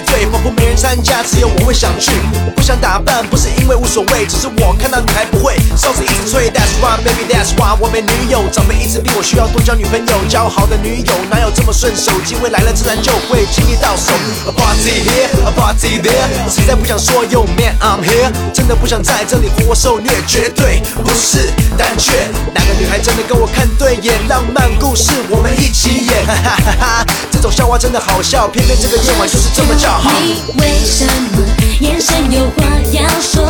派对，仿佛没人参加，只有我会想去。我不想打扮，不是因为无所谓，只是我看到女孩不会，哨子一直吹。That's why baby that's why 我没女友，长辈一直逼我需要多交女朋友，交好的女友哪有这么顺手？机会来了自然就会轻易到手。A party here, a party there，实在不想说 Yo man I'm here，真的不想在这里活活受虐，绝对不是胆怯。哪个女孩真的跟我看对眼？浪漫故事我们一起演，哈哈哈哈！这种笑话真的好笑，偏偏这个夜晚就是这么叫你为什么眼神有话要说？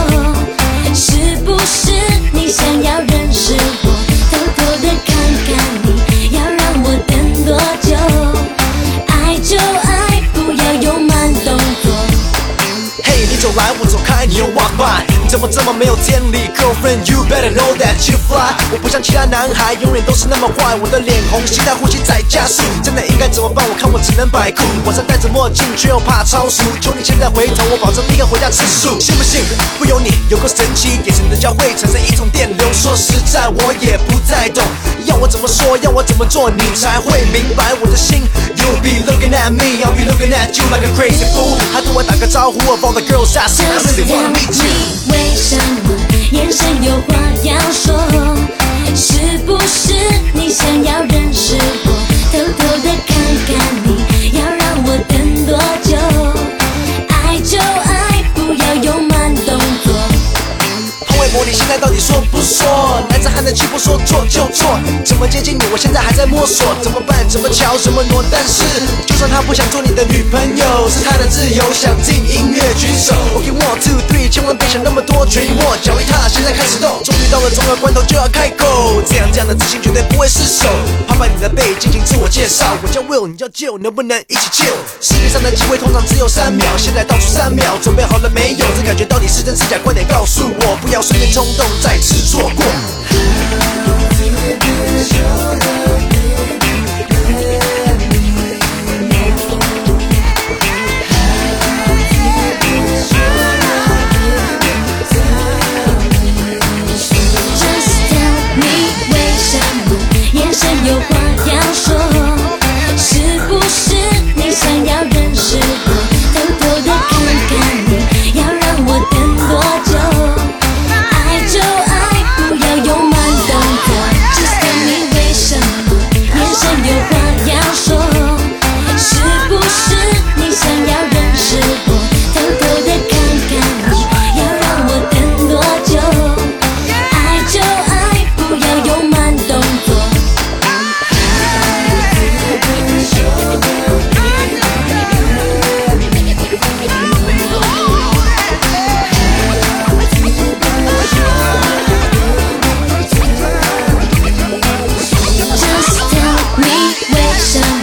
是不是你想要怎么这么没有天理？Girlfriend，you better know that you fly。我不像其他男孩，永远都是那么坏。我的脸红，心跳呼吸在加速，真的应该怎么办？我看我只能摆酷。晚上戴着墨镜，却又怕超速。求你现在回头，我保证立刻回家吃素。信不信？不由你，有个神奇，眼神的交汇产生一种电流。说实在，我也不太懂，要我怎么说，要我怎么做，你才会明白我的心。You'll be looking at me, I'll be looking at you like a crazy fool。还对我打个招呼，of all the girls I see, I really wanna meet you。为什么潘玮柏，你现在到底说不说？男子汉的气魄说做就做，怎么接近你？我现在还在摸索，怎么办？怎么瞧？怎么挪？但是，就算她不想做你的女朋友，是她的自由，想听音乐举手。OK one two three，千万别想那么多，决一握，脚一踏，现在开始动。终于到了重要关头就要开口，这样这样的自信绝对不会失手。拍拍你的背，进行自我介绍，我叫 Will，你叫 Jill，能不能一起 chill？世界上的机会通常只有三秒，现在倒数三秒，准备好了没有？这感觉到底是真是假？快点告诉我，不要瞬间冲动，再次错过。Passion.